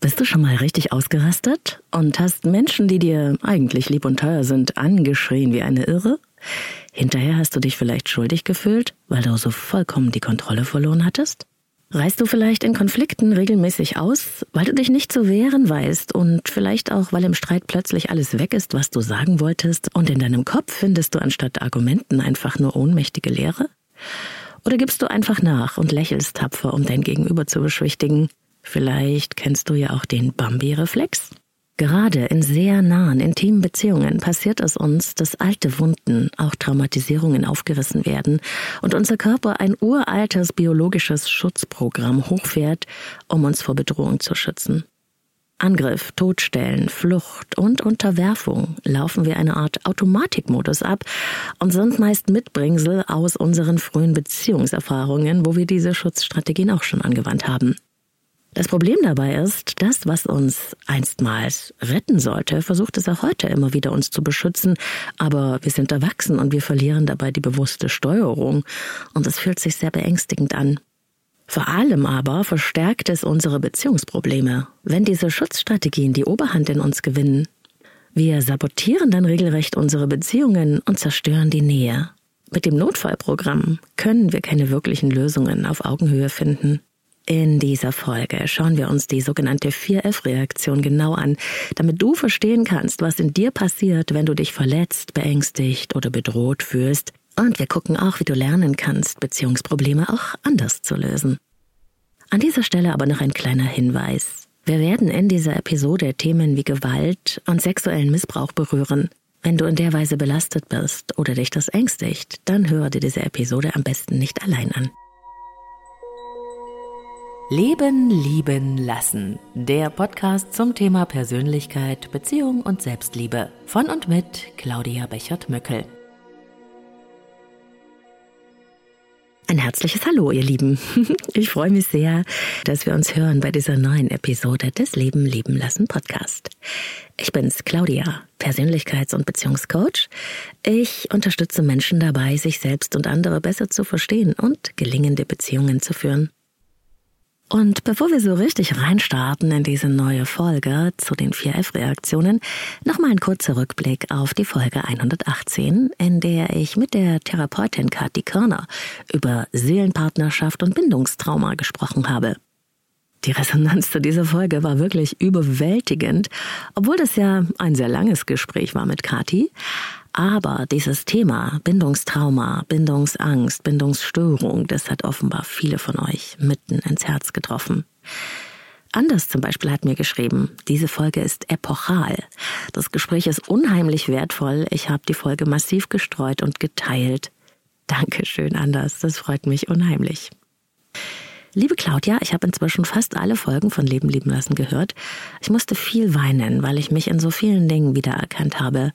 Bist du schon mal richtig ausgerastet und hast Menschen, die dir eigentlich lieb und teuer sind, angeschrien wie eine Irre? Hinterher hast du dich vielleicht schuldig gefühlt, weil du so vollkommen die Kontrolle verloren hattest? Reißt du vielleicht in Konflikten regelmäßig aus, weil du dich nicht zu wehren weißt und vielleicht auch, weil im Streit plötzlich alles weg ist, was du sagen wolltest und in deinem Kopf findest du anstatt Argumenten einfach nur ohnmächtige Leere? Oder gibst du einfach nach und lächelst tapfer, um dein Gegenüber zu beschwichtigen? Vielleicht kennst du ja auch den Bambi-Reflex. Gerade in sehr nahen, intimen Beziehungen passiert es uns, dass alte Wunden, auch Traumatisierungen aufgerissen werden und unser Körper ein uraltes biologisches Schutzprogramm hochfährt, um uns vor Bedrohung zu schützen. Angriff, Todstellen, Flucht und Unterwerfung laufen wir eine Art Automatikmodus ab und sind meist Mitbringsel aus unseren frühen Beziehungserfahrungen, wo wir diese Schutzstrategien auch schon angewandt haben. Das Problem dabei ist, das, was uns einstmals retten sollte, versucht es auch heute immer wieder uns zu beschützen, aber wir sind erwachsen und wir verlieren dabei die bewusste Steuerung und es fühlt sich sehr beängstigend an. Vor allem aber verstärkt es unsere Beziehungsprobleme, wenn diese Schutzstrategien die Oberhand in uns gewinnen. Wir sabotieren dann regelrecht unsere Beziehungen und zerstören die Nähe. Mit dem Notfallprogramm können wir keine wirklichen Lösungen auf Augenhöhe finden. In dieser Folge schauen wir uns die sogenannte 4F-Reaktion genau an, damit du verstehen kannst, was in dir passiert, wenn du dich verletzt, beängstigt oder bedroht fühlst. Und wir gucken auch, wie du lernen kannst, Beziehungsprobleme auch anders zu lösen. An dieser Stelle aber noch ein kleiner Hinweis. Wir werden in dieser Episode Themen wie Gewalt und sexuellen Missbrauch berühren. Wenn du in der Weise belastet bist oder dich das ängstigt, dann höre dir diese Episode am besten nicht allein an. Leben, Lieben, Lassen. Der Podcast zum Thema Persönlichkeit, Beziehung und Selbstliebe. Von und mit Claudia Bechert-Möckel. Ein herzliches Hallo, ihr Lieben. Ich freue mich sehr, dass wir uns hören bei dieser neuen Episode des Leben, Lieben, Lassen Podcast. Ich bin's, Claudia, Persönlichkeits- und Beziehungscoach. Ich unterstütze Menschen dabei, sich selbst und andere besser zu verstehen und gelingende Beziehungen zu führen. Und bevor wir so richtig reinstarten in diese neue Folge zu den 4F-Reaktionen, nochmal ein kurzer Rückblick auf die Folge 118, in der ich mit der Therapeutin Kathi Körner über Seelenpartnerschaft und Bindungstrauma gesprochen habe. Die Resonanz zu dieser Folge war wirklich überwältigend, obwohl das ja ein sehr langes Gespräch war mit Kathi. Aber dieses Thema Bindungstrauma, Bindungsangst, Bindungsstörung, das hat offenbar viele von euch mitten ins Herz getroffen. Anders zum Beispiel hat mir geschrieben, diese Folge ist epochal. Das Gespräch ist unheimlich wertvoll. Ich habe die Folge massiv gestreut und geteilt. Dankeschön, Anders. Das freut mich unheimlich. Liebe Claudia, ich habe inzwischen fast alle Folgen von Leben lieben lassen gehört. Ich musste viel weinen, weil ich mich in so vielen Dingen wiedererkannt habe.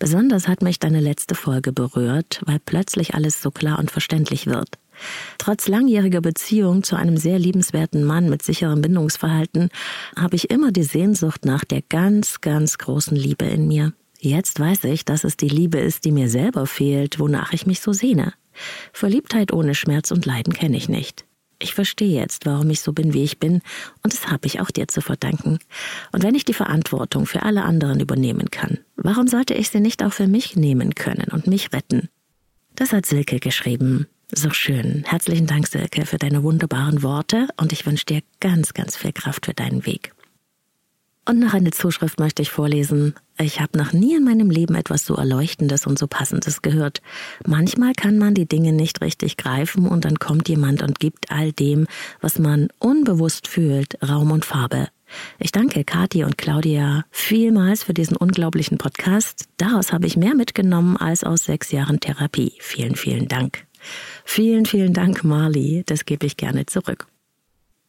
Besonders hat mich deine letzte Folge berührt, weil plötzlich alles so klar und verständlich wird. Trotz langjähriger Beziehung zu einem sehr liebenswerten Mann mit sicherem Bindungsverhalten habe ich immer die Sehnsucht nach der ganz, ganz großen Liebe in mir. Jetzt weiß ich, dass es die Liebe ist, die mir selber fehlt, wonach ich mich so sehne. Verliebtheit ohne Schmerz und Leiden kenne ich nicht. Ich verstehe jetzt, warum ich so bin, wie ich bin, und das habe ich auch dir zu verdanken. Und wenn ich die Verantwortung für alle anderen übernehmen kann, warum sollte ich sie nicht auch für mich nehmen können und mich retten? Das hat Silke geschrieben. So schön. Herzlichen Dank, Silke, für deine wunderbaren Worte und ich wünsche dir ganz, ganz viel Kraft für deinen Weg. Und noch eine Zuschrift möchte ich vorlesen. Ich habe noch nie in meinem Leben etwas so Erleuchtendes und so Passendes gehört. Manchmal kann man die Dinge nicht richtig greifen und dann kommt jemand und gibt all dem, was man unbewusst fühlt, Raum und Farbe. Ich danke Kathi und Claudia vielmals für diesen unglaublichen Podcast. Daraus habe ich mehr mitgenommen als aus sechs Jahren Therapie. Vielen, vielen Dank. Vielen, vielen Dank, Marley. Das gebe ich gerne zurück.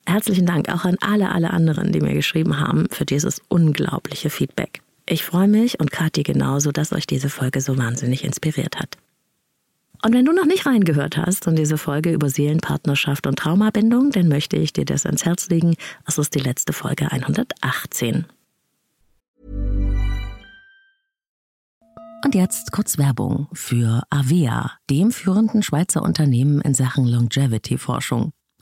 Herzlichen Dank auch an alle, alle anderen, die mir geschrieben haben, für dieses unglaubliche Feedback. Ich freue mich und Kathi genauso, dass euch diese Folge so wahnsinnig inspiriert hat. Und wenn du noch nicht reingehört hast in diese Folge über Seelenpartnerschaft und Traumabindung, dann möchte ich dir das ans Herz legen. Es ist die letzte Folge 118. Und jetzt kurz Werbung für Avea, dem führenden Schweizer Unternehmen in Sachen Longevity-Forschung.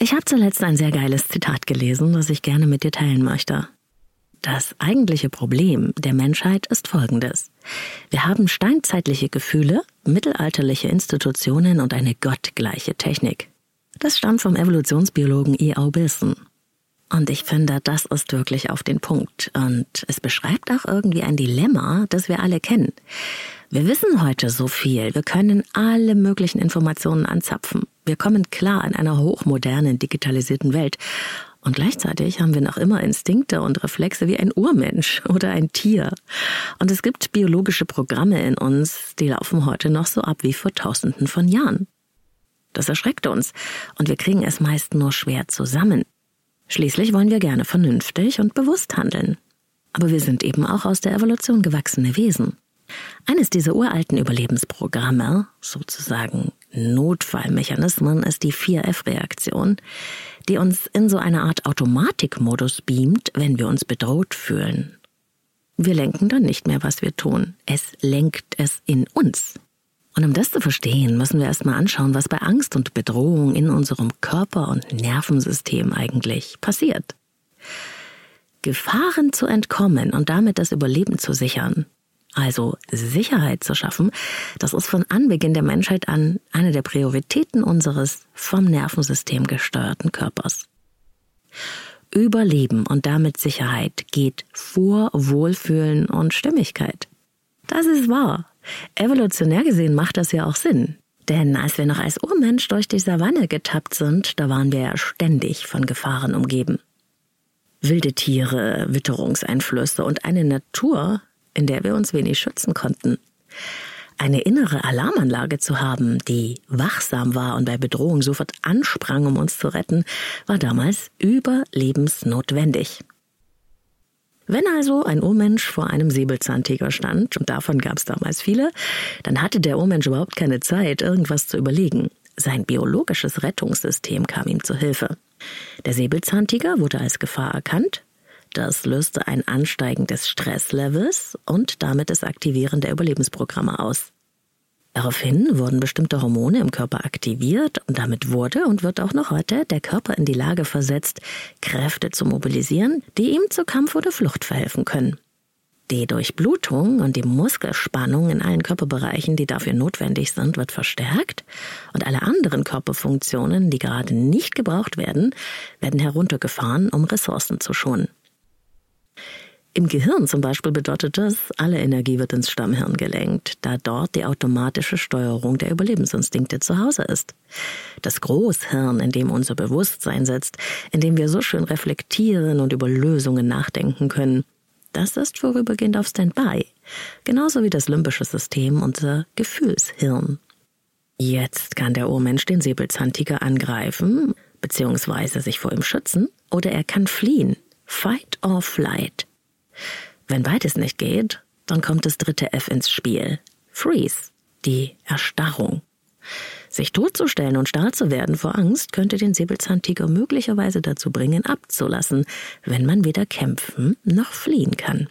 Ich habe zuletzt ein sehr geiles Zitat gelesen, das ich gerne mit dir teilen möchte. Das eigentliche Problem der Menschheit ist folgendes. Wir haben steinzeitliche Gefühle, mittelalterliche Institutionen und eine gottgleiche Technik. Das stammt vom Evolutionsbiologen E.O. Bilson. Und ich finde, das ist wirklich auf den Punkt. Und es beschreibt auch irgendwie ein Dilemma, das wir alle kennen. Wir wissen heute so viel, wir können alle möglichen Informationen anzapfen. Wir kommen klar in einer hochmodernen, digitalisierten Welt. Und gleichzeitig haben wir noch immer Instinkte und Reflexe wie ein Urmensch oder ein Tier. Und es gibt biologische Programme in uns, die laufen heute noch so ab wie vor Tausenden von Jahren. Das erschreckt uns und wir kriegen es meist nur schwer zusammen. Schließlich wollen wir gerne vernünftig und bewusst handeln. Aber wir sind eben auch aus der Evolution gewachsene Wesen. Eines dieser uralten Überlebensprogramme, sozusagen Notfallmechanismen, ist die 4F-Reaktion, die uns in so eine Art Automatikmodus beamt, wenn wir uns bedroht fühlen. Wir lenken dann nicht mehr, was wir tun. Es lenkt es in uns. Und um das zu verstehen, müssen wir erstmal anschauen, was bei Angst und Bedrohung in unserem Körper- und Nervensystem eigentlich passiert. Gefahren zu entkommen und damit das Überleben zu sichern, also Sicherheit zu schaffen, das ist von Anbeginn der Menschheit an eine der Prioritäten unseres vom Nervensystem gesteuerten Körpers. Überleben und damit Sicherheit geht vor Wohlfühlen und Stimmigkeit. Das ist wahr. Evolutionär gesehen macht das ja auch Sinn. Denn als wir noch als Urmensch durch die Savanne getappt sind, da waren wir ja ständig von Gefahren umgeben. Wilde Tiere, Witterungseinflüsse und eine Natur, in der wir uns wenig schützen konnten. Eine innere Alarmanlage zu haben, die wachsam war und bei Bedrohung sofort ansprang, um uns zu retten, war damals überlebensnotwendig. Wenn also ein Urmensch vor einem Säbelzahntiger stand, und davon gab es damals viele, dann hatte der Urmensch überhaupt keine Zeit, irgendwas zu überlegen. Sein biologisches Rettungssystem kam ihm zu Hilfe. Der Säbelzahntiger wurde als Gefahr erkannt, das löste ein Ansteigen des Stresslevels und damit das Aktivieren der Überlebensprogramme aus. Daraufhin wurden bestimmte Hormone im Körper aktiviert und damit wurde und wird auch noch heute der Körper in die Lage versetzt, Kräfte zu mobilisieren, die ihm zur Kampf oder Flucht verhelfen können. Die Durchblutung und die Muskelspannung in allen Körperbereichen, die dafür notwendig sind, wird verstärkt und alle anderen Körperfunktionen, die gerade nicht gebraucht werden, werden heruntergefahren, um Ressourcen zu schonen. Im Gehirn zum Beispiel bedeutet das, alle Energie wird ins Stammhirn gelenkt, da dort die automatische Steuerung der Überlebensinstinkte zu Hause ist. Das Großhirn, in dem unser Bewusstsein sitzt, in dem wir so schön reflektieren und über Lösungen nachdenken können, das ist vorübergehend auf Standby, genauso wie das limbische System, unser Gefühlshirn. Jetzt kann der Urmensch den Säbelzahntiger angreifen, beziehungsweise sich vor ihm schützen, oder er kann fliehen, Fight or Flight. Wenn beides nicht geht, dann kommt das dritte F ins Spiel. Freeze, die Erstarrung. Sich totzustellen und starr zu werden vor Angst könnte den Säbelzahntiger möglicherweise dazu bringen, abzulassen, wenn man weder kämpfen noch fliehen kann.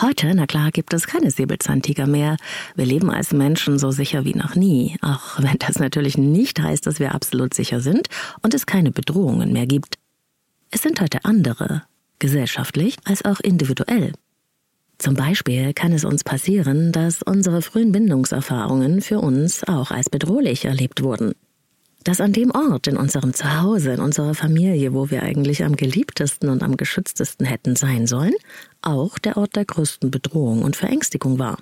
Heute, na klar, gibt es keine Säbelzahntiger mehr. Wir leben als Menschen so sicher wie noch nie, auch wenn das natürlich nicht heißt, dass wir absolut sicher sind und es keine Bedrohungen mehr gibt. Es sind heute andere, gesellschaftlich als auch individuell. Zum Beispiel kann es uns passieren, dass unsere frühen Bindungserfahrungen für uns auch als bedrohlich erlebt wurden dass an dem Ort, in unserem Zuhause, in unserer Familie, wo wir eigentlich am geliebtesten und am geschütztesten hätten sein sollen, auch der Ort der größten Bedrohung und Verängstigung war.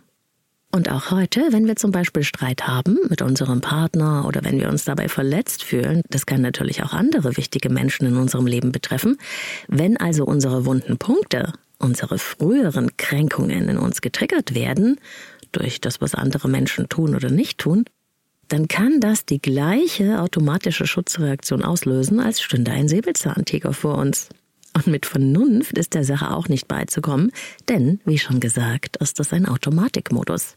Und auch heute, wenn wir zum Beispiel Streit haben mit unserem Partner oder wenn wir uns dabei verletzt fühlen, das kann natürlich auch andere wichtige Menschen in unserem Leben betreffen, wenn also unsere wunden Punkte, unsere früheren Kränkungen in uns getriggert werden, durch das, was andere Menschen tun oder nicht tun, dann kann das die gleiche automatische Schutzreaktion auslösen, als stünde ein Säbelzahntiger vor uns. Und mit Vernunft ist der Sache auch nicht beizukommen, denn, wie schon gesagt, ist das ein Automatikmodus.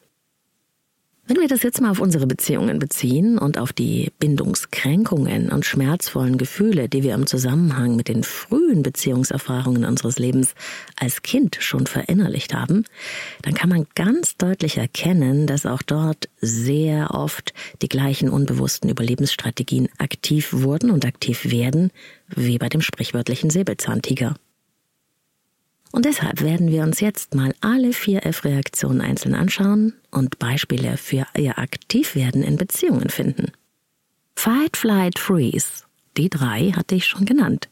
Wenn wir das jetzt mal auf unsere Beziehungen beziehen und auf die Bindungskränkungen und schmerzvollen Gefühle, die wir im Zusammenhang mit den frühen Beziehungserfahrungen unseres Lebens als Kind schon verinnerlicht haben, dann kann man ganz deutlich erkennen, dass auch dort sehr oft die gleichen unbewussten Überlebensstrategien aktiv wurden und aktiv werden, wie bei dem sprichwörtlichen Säbelzahntiger. Und deshalb werden wir uns jetzt mal alle vier F-Reaktionen einzeln anschauen und Beispiele für ihr Aktivwerden in Beziehungen finden. Fight, Flight, Freeze. Die drei hatte ich schon genannt.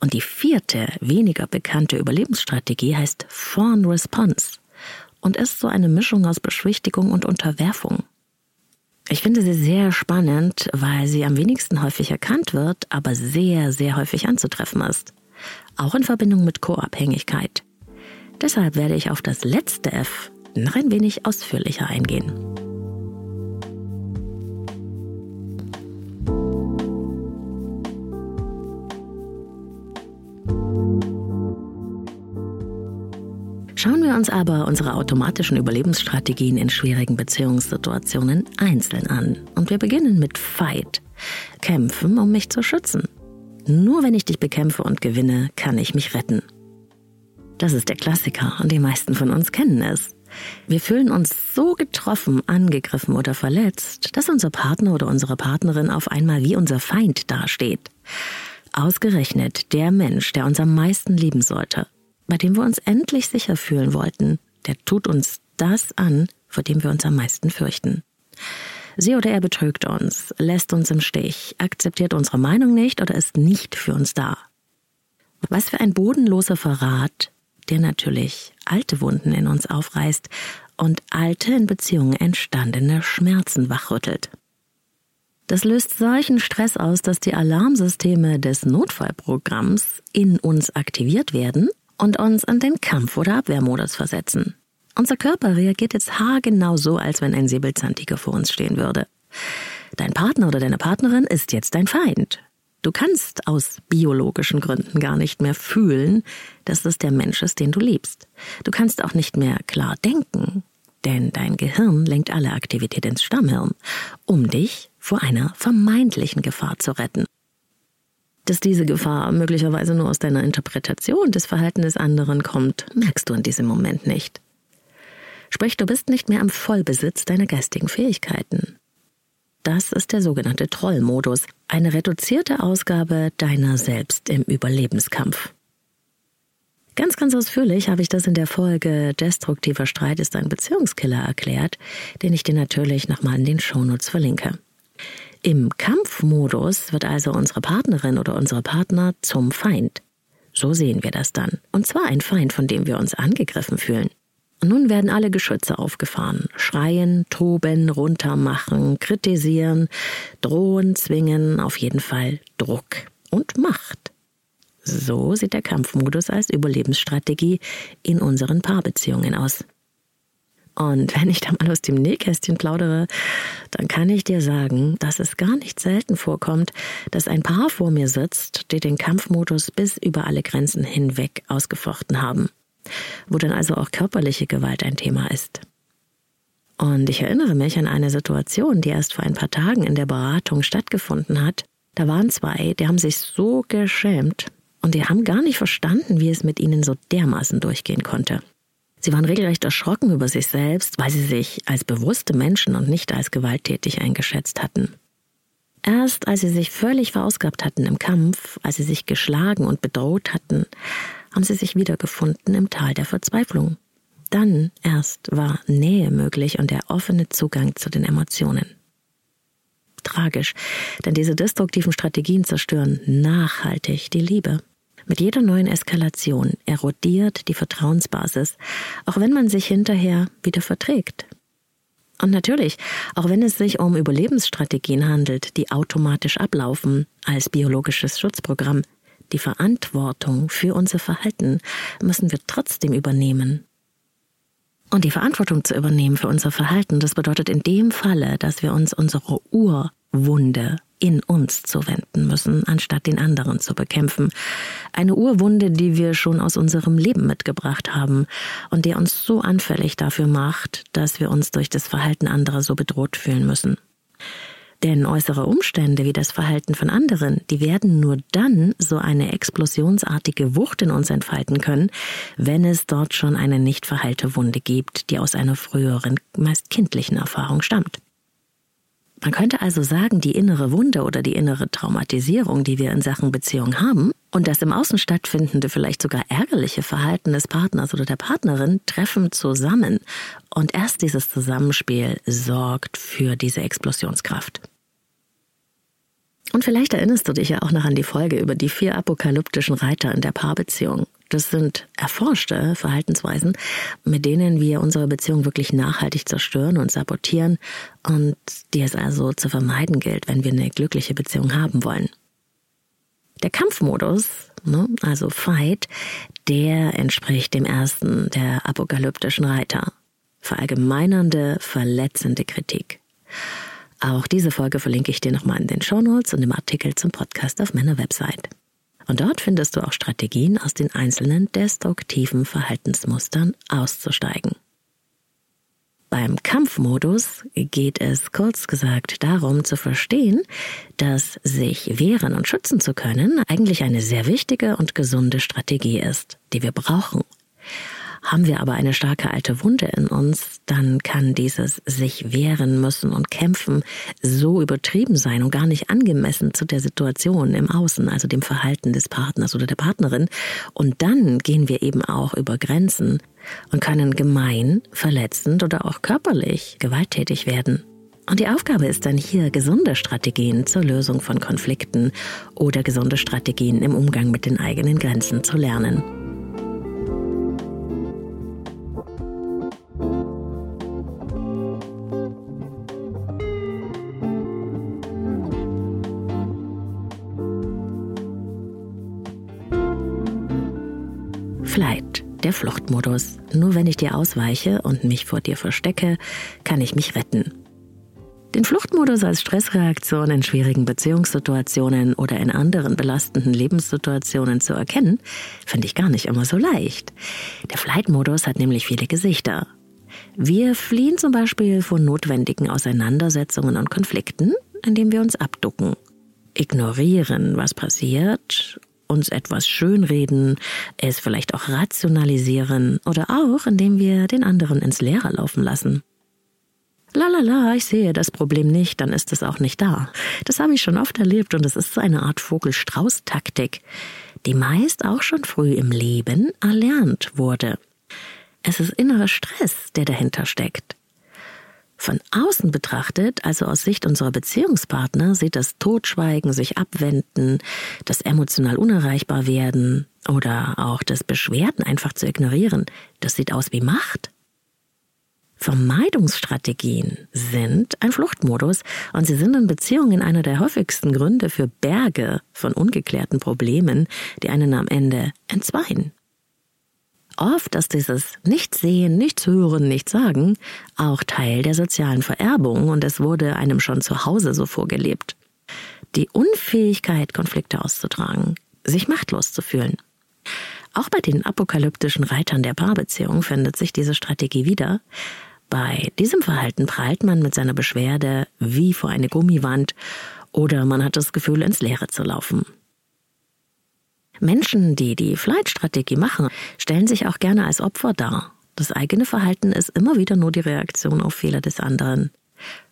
Und die vierte, weniger bekannte Überlebensstrategie heißt Fawn Response und ist so eine Mischung aus Beschwichtigung und Unterwerfung. Ich finde sie sehr spannend, weil sie am wenigsten häufig erkannt wird, aber sehr, sehr häufig anzutreffen ist auch in Verbindung mit Co-Abhängigkeit. Deshalb werde ich auf das letzte F noch ein wenig ausführlicher eingehen. Schauen wir uns aber unsere automatischen Überlebensstrategien in schwierigen Beziehungssituationen einzeln an. Und wir beginnen mit Fight. Kämpfen, um mich zu schützen. Nur wenn ich dich bekämpfe und gewinne, kann ich mich retten. Das ist der Klassiker und die meisten von uns kennen es. Wir fühlen uns so getroffen, angegriffen oder verletzt, dass unser Partner oder unsere Partnerin auf einmal wie unser Feind dasteht. Ausgerechnet der Mensch, der uns am meisten lieben sollte, bei dem wir uns endlich sicher fühlen wollten, der tut uns das an, vor dem wir uns am meisten fürchten. Sie oder er betrügt uns, lässt uns im Stich, akzeptiert unsere Meinung nicht oder ist nicht für uns da. Was für ein bodenloser Verrat, der natürlich alte Wunden in uns aufreißt und alte in Beziehungen entstandene Schmerzen wachrüttelt. Das löst solchen Stress aus, dass die Alarmsysteme des Notfallprogramms in uns aktiviert werden und uns in den Kampf- oder Abwehrmodus versetzen. Unser Körper reagiert jetzt haargenau so, als wenn ein Säbelzahntiger vor uns stehen würde. Dein Partner oder deine Partnerin ist jetzt dein Feind. Du kannst aus biologischen Gründen gar nicht mehr fühlen, dass das der Mensch ist, den du liebst. Du kannst auch nicht mehr klar denken, denn dein Gehirn lenkt alle Aktivität ins Stammhirn, um dich vor einer vermeintlichen Gefahr zu retten. Dass diese Gefahr möglicherweise nur aus deiner Interpretation des Verhaltens des anderen kommt, merkst du in diesem Moment nicht. Sprich, du bist nicht mehr im Vollbesitz deiner geistigen Fähigkeiten. Das ist der sogenannte Trollmodus, eine reduzierte Ausgabe deiner selbst im Überlebenskampf. Ganz, ganz ausführlich habe ich das in der Folge Destruktiver Streit ist ein Beziehungskiller erklärt, den ich dir natürlich nochmal in den Shownotes verlinke. Im Kampfmodus wird also unsere Partnerin oder unsere Partner zum Feind. So sehen wir das dann. Und zwar ein Feind, von dem wir uns angegriffen fühlen. Nun werden alle Geschütze aufgefahren. Schreien, toben, runtermachen, kritisieren, drohen, zwingen, auf jeden Fall Druck und Macht. So sieht der Kampfmodus als Überlebensstrategie in unseren Paarbeziehungen aus. Und wenn ich da mal aus dem Nähkästchen plaudere, dann kann ich dir sagen, dass es gar nicht selten vorkommt, dass ein Paar vor mir sitzt, die den Kampfmodus bis über alle Grenzen hinweg ausgefochten haben wo dann also auch körperliche Gewalt ein Thema ist. Und ich erinnere mich an eine Situation, die erst vor ein paar Tagen in der Beratung stattgefunden hat. Da waren zwei, die haben sich so geschämt und die haben gar nicht verstanden, wie es mit ihnen so dermaßen durchgehen konnte. Sie waren regelrecht erschrocken über sich selbst, weil sie sich als bewusste Menschen und nicht als gewalttätig eingeschätzt hatten. Erst als sie sich völlig verausgabt hatten im Kampf, als sie sich geschlagen und bedroht hatten, haben sie sich wiedergefunden im Tal der Verzweiflung. Dann erst war Nähe möglich und der offene Zugang zu den Emotionen. Tragisch, denn diese destruktiven Strategien zerstören nachhaltig die Liebe. Mit jeder neuen Eskalation erodiert die Vertrauensbasis, auch wenn man sich hinterher wieder verträgt. Und natürlich, auch wenn es sich um Überlebensstrategien handelt, die automatisch ablaufen als biologisches Schutzprogramm, die Verantwortung für unser Verhalten müssen wir trotzdem übernehmen. Und die Verantwortung zu übernehmen für unser Verhalten, das bedeutet in dem Falle, dass wir uns unsere Urwunde in uns zuwenden müssen, anstatt den anderen zu bekämpfen. Eine Urwunde, die wir schon aus unserem Leben mitgebracht haben und die uns so anfällig dafür macht, dass wir uns durch das Verhalten anderer so bedroht fühlen müssen. Denn äußere Umstände wie das Verhalten von anderen, die werden nur dann so eine explosionsartige Wucht in uns entfalten können, wenn es dort schon eine nicht verheilte Wunde gibt, die aus einer früheren, meist kindlichen Erfahrung stammt. Man könnte also sagen, die innere Wunde oder die innere Traumatisierung, die wir in Sachen Beziehung haben, und das im Außen stattfindende, vielleicht sogar ärgerliche Verhalten des Partners oder der Partnerin treffen zusammen. Und erst dieses Zusammenspiel sorgt für diese Explosionskraft. Und vielleicht erinnerst du dich ja auch noch an die Folge über die vier apokalyptischen Reiter in der Paarbeziehung. Das sind erforschte Verhaltensweisen, mit denen wir unsere Beziehung wirklich nachhaltig zerstören und sabotieren und die es also zu vermeiden gilt, wenn wir eine glückliche Beziehung haben wollen. Der Kampfmodus, ne, also Fight, der entspricht dem ersten der apokalyptischen Reiter. Verallgemeinernde, verletzende Kritik. Auch diese Folge verlinke ich dir nochmal in den Shownotes und im Artikel zum Podcast auf meiner Website. Und dort findest du auch Strategien, aus den einzelnen destruktiven Verhaltensmustern auszusteigen. Beim Kampfmodus geht es kurz gesagt darum zu verstehen, dass sich wehren und schützen zu können eigentlich eine sehr wichtige und gesunde Strategie ist, die wir brauchen. Haben wir aber eine starke alte Wunde in uns, dann kann dieses sich wehren müssen und kämpfen so übertrieben sein und gar nicht angemessen zu der Situation im Außen, also dem Verhalten des Partners oder der Partnerin. Und dann gehen wir eben auch über Grenzen und können gemein, verletzend oder auch körperlich gewalttätig werden. Und die Aufgabe ist dann hier, gesunde Strategien zur Lösung von Konflikten oder gesunde Strategien im Umgang mit den eigenen Grenzen zu lernen. Flight, der Fluchtmodus. Nur wenn ich dir ausweiche und mich vor dir verstecke, kann ich mich retten. Den Fluchtmodus als Stressreaktion in schwierigen Beziehungssituationen oder in anderen belastenden Lebenssituationen zu erkennen, finde ich gar nicht immer so leicht. Der Flight-Modus hat nämlich viele Gesichter. Wir fliehen zum Beispiel vor notwendigen Auseinandersetzungen und Konflikten, indem wir uns abducken, ignorieren, was passiert uns etwas schönreden, es vielleicht auch rationalisieren oder auch, indem wir den anderen ins Leere laufen lassen. Lalala, ich sehe das Problem nicht, dann ist es auch nicht da. Das habe ich schon oft erlebt und es ist so eine Art Vogel-Strauß-Taktik, die meist auch schon früh im Leben erlernt wurde. Es ist innerer Stress, der dahinter steckt. Von außen betrachtet, also aus Sicht unserer Beziehungspartner, sieht das Totschweigen, sich abwenden, das emotional unerreichbar werden oder auch das Beschwerden einfach zu ignorieren, das sieht aus wie Macht. Vermeidungsstrategien sind ein Fluchtmodus und sie sind in Beziehungen einer der häufigsten Gründe für Berge von ungeklärten Problemen, die einen am Ende entzweien. Oft ist dieses Nichts sehen, nichts hören, nichts sagen auch Teil der sozialen Vererbung und es wurde einem schon zu Hause so vorgelebt. Die Unfähigkeit, Konflikte auszutragen, sich machtlos zu fühlen. Auch bei den apokalyptischen Reitern der Paarbeziehung findet sich diese Strategie wieder. Bei diesem Verhalten prallt man mit seiner Beschwerde wie vor eine Gummiwand oder man hat das Gefühl, ins Leere zu laufen. Menschen, die die Flight-Strategie machen, stellen sich auch gerne als Opfer dar. Das eigene Verhalten ist immer wieder nur die Reaktion auf Fehler des anderen.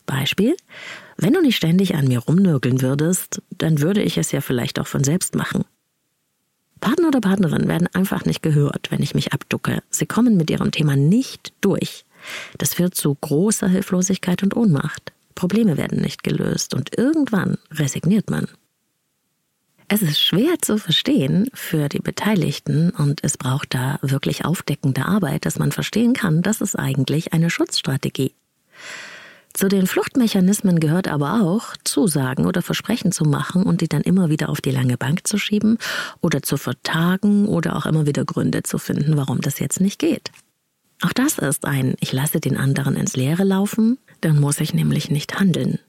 Beispiel, wenn du nicht ständig an mir rumnörgeln würdest, dann würde ich es ja vielleicht auch von selbst machen. Partner oder Partnerin werden einfach nicht gehört, wenn ich mich abducke. Sie kommen mit ihrem Thema nicht durch. Das führt zu großer Hilflosigkeit und Ohnmacht. Probleme werden nicht gelöst und irgendwann resigniert man. Es ist schwer zu verstehen für die Beteiligten und es braucht da wirklich aufdeckende Arbeit, dass man verstehen kann, das ist eigentlich eine Schutzstrategie. Zu den Fluchtmechanismen gehört aber auch, Zusagen oder Versprechen zu machen und die dann immer wieder auf die lange Bank zu schieben oder zu vertagen oder auch immer wieder Gründe zu finden, warum das jetzt nicht geht. Auch das ist ein Ich lasse den anderen ins Leere laufen, dann muss ich nämlich nicht handeln.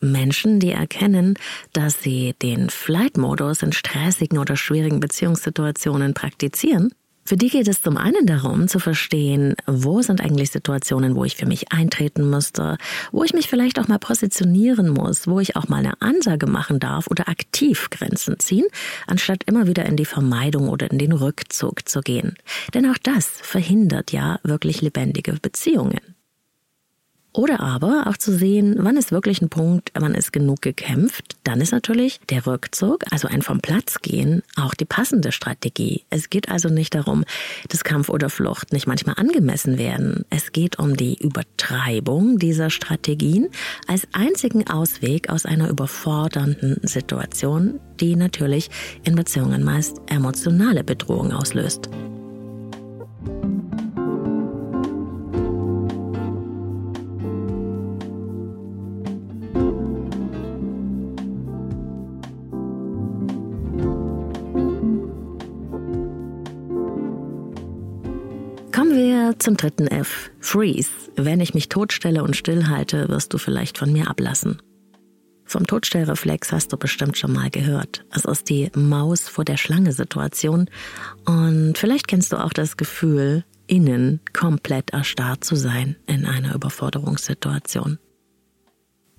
Menschen, die erkennen, dass sie den Flight-Modus in stressigen oder schwierigen Beziehungssituationen praktizieren, für die geht es zum einen darum zu verstehen, wo sind eigentlich Situationen, wo ich für mich eintreten müsste, wo ich mich vielleicht auch mal positionieren muss, wo ich auch mal eine Ansage machen darf oder aktiv Grenzen ziehen, anstatt immer wieder in die Vermeidung oder in den Rückzug zu gehen. Denn auch das verhindert ja wirklich lebendige Beziehungen. Oder aber auch zu sehen, wann ist wirklich ein Punkt, wann ist genug gekämpft. Dann ist natürlich der Rückzug, also ein vom Platz gehen, auch die passende Strategie. Es geht also nicht darum, dass Kampf oder Flucht nicht manchmal angemessen werden. Es geht um die Übertreibung dieser Strategien als einzigen Ausweg aus einer überfordernden Situation, die natürlich in Beziehungen meist emotionale Bedrohung auslöst. Zum dritten F. Freeze. Wenn ich mich totstelle und stillhalte, wirst du vielleicht von mir ablassen. Vom Totstellreflex hast du bestimmt schon mal gehört. Es ist die Maus vor der Schlange-Situation. Und vielleicht kennst du auch das Gefühl, innen komplett erstarrt zu sein in einer Überforderungssituation.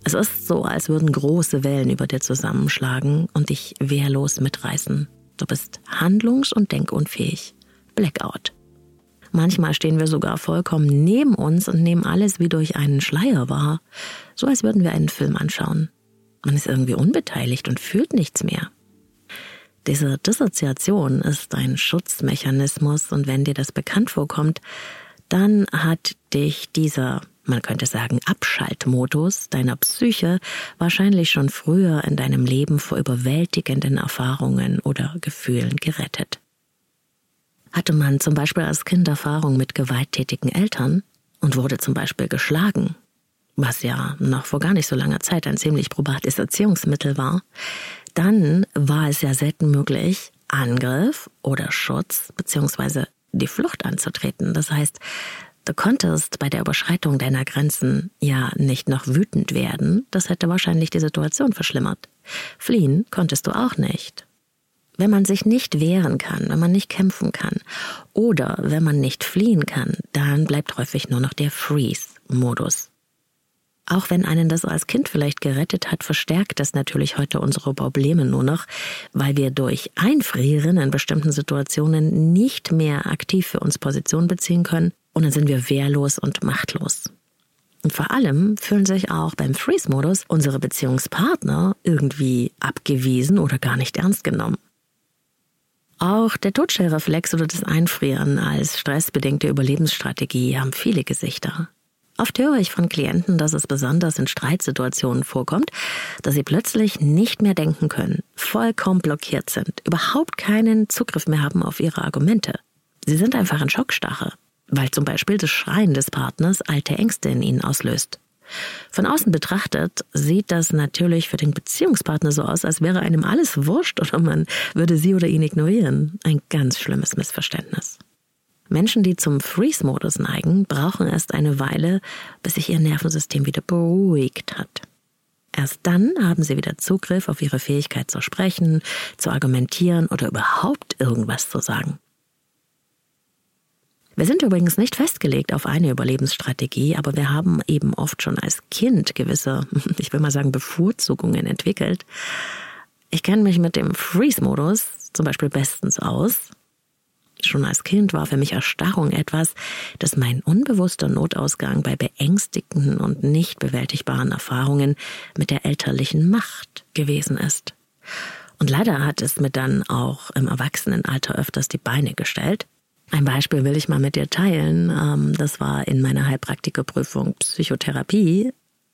Es ist so, als würden große Wellen über dir zusammenschlagen und dich wehrlos mitreißen. Du bist handlungs- und denkunfähig. Blackout. Manchmal stehen wir sogar vollkommen neben uns und nehmen alles wie durch einen Schleier wahr, so als würden wir einen Film anschauen. Man ist irgendwie unbeteiligt und fühlt nichts mehr. Diese Dissoziation ist ein Schutzmechanismus und wenn dir das bekannt vorkommt, dann hat dich dieser, man könnte sagen, Abschaltmodus deiner Psyche wahrscheinlich schon früher in deinem Leben vor überwältigenden Erfahrungen oder Gefühlen gerettet. Hatte man zum Beispiel als Kind Erfahrung mit gewalttätigen Eltern und wurde zum Beispiel geschlagen, was ja noch vor gar nicht so langer Zeit ein ziemlich probates Erziehungsmittel war, dann war es ja selten möglich, Angriff oder Schutz bzw. die Flucht anzutreten. Das heißt, du konntest bei der Überschreitung deiner Grenzen ja nicht noch wütend werden, das hätte wahrscheinlich die Situation verschlimmert. Fliehen konntest du auch nicht. Wenn man sich nicht wehren kann, wenn man nicht kämpfen kann oder wenn man nicht fliehen kann, dann bleibt häufig nur noch der Freeze-Modus. Auch wenn einen das als Kind vielleicht gerettet hat, verstärkt das natürlich heute unsere Probleme nur noch, weil wir durch Einfrieren in bestimmten Situationen nicht mehr aktiv für uns Position beziehen können und dann sind wir wehrlos und machtlos. Und vor allem fühlen sich auch beim Freeze-Modus unsere Beziehungspartner irgendwie abgewiesen oder gar nicht ernst genommen. Auch der Totstellreflex oder das Einfrieren als stressbedingte Überlebensstrategie haben viele Gesichter. Oft höre ich von Klienten, dass es besonders in Streitsituationen vorkommt, dass sie plötzlich nicht mehr denken können, vollkommen blockiert sind, überhaupt keinen Zugriff mehr haben auf ihre Argumente. Sie sind einfach in Schockstarre, weil zum Beispiel das Schreien des Partners alte Ängste in ihnen auslöst. Von außen betrachtet sieht das natürlich für den Beziehungspartner so aus, als wäre einem alles wurscht oder man würde sie oder ihn ignorieren. Ein ganz schlimmes Missverständnis. Menschen, die zum Freeze-Modus neigen, brauchen erst eine Weile, bis sich ihr Nervensystem wieder beruhigt hat. Erst dann haben sie wieder Zugriff auf ihre Fähigkeit zu sprechen, zu argumentieren oder überhaupt irgendwas zu sagen. Wir sind übrigens nicht festgelegt auf eine Überlebensstrategie, aber wir haben eben oft schon als Kind gewisse, ich will mal sagen, Bevorzugungen entwickelt. Ich kenne mich mit dem Freeze-Modus zum Beispiel bestens aus. Schon als Kind war für mich Erstarrung etwas, das mein unbewusster Notausgang bei beängstigenden und nicht bewältigbaren Erfahrungen mit der elterlichen Macht gewesen ist. Und leider hat es mir dann auch im Erwachsenenalter öfters die Beine gestellt. Ein Beispiel will ich mal mit dir teilen. Ähm, das war in meiner Heilpraktikerprüfung Psychotherapie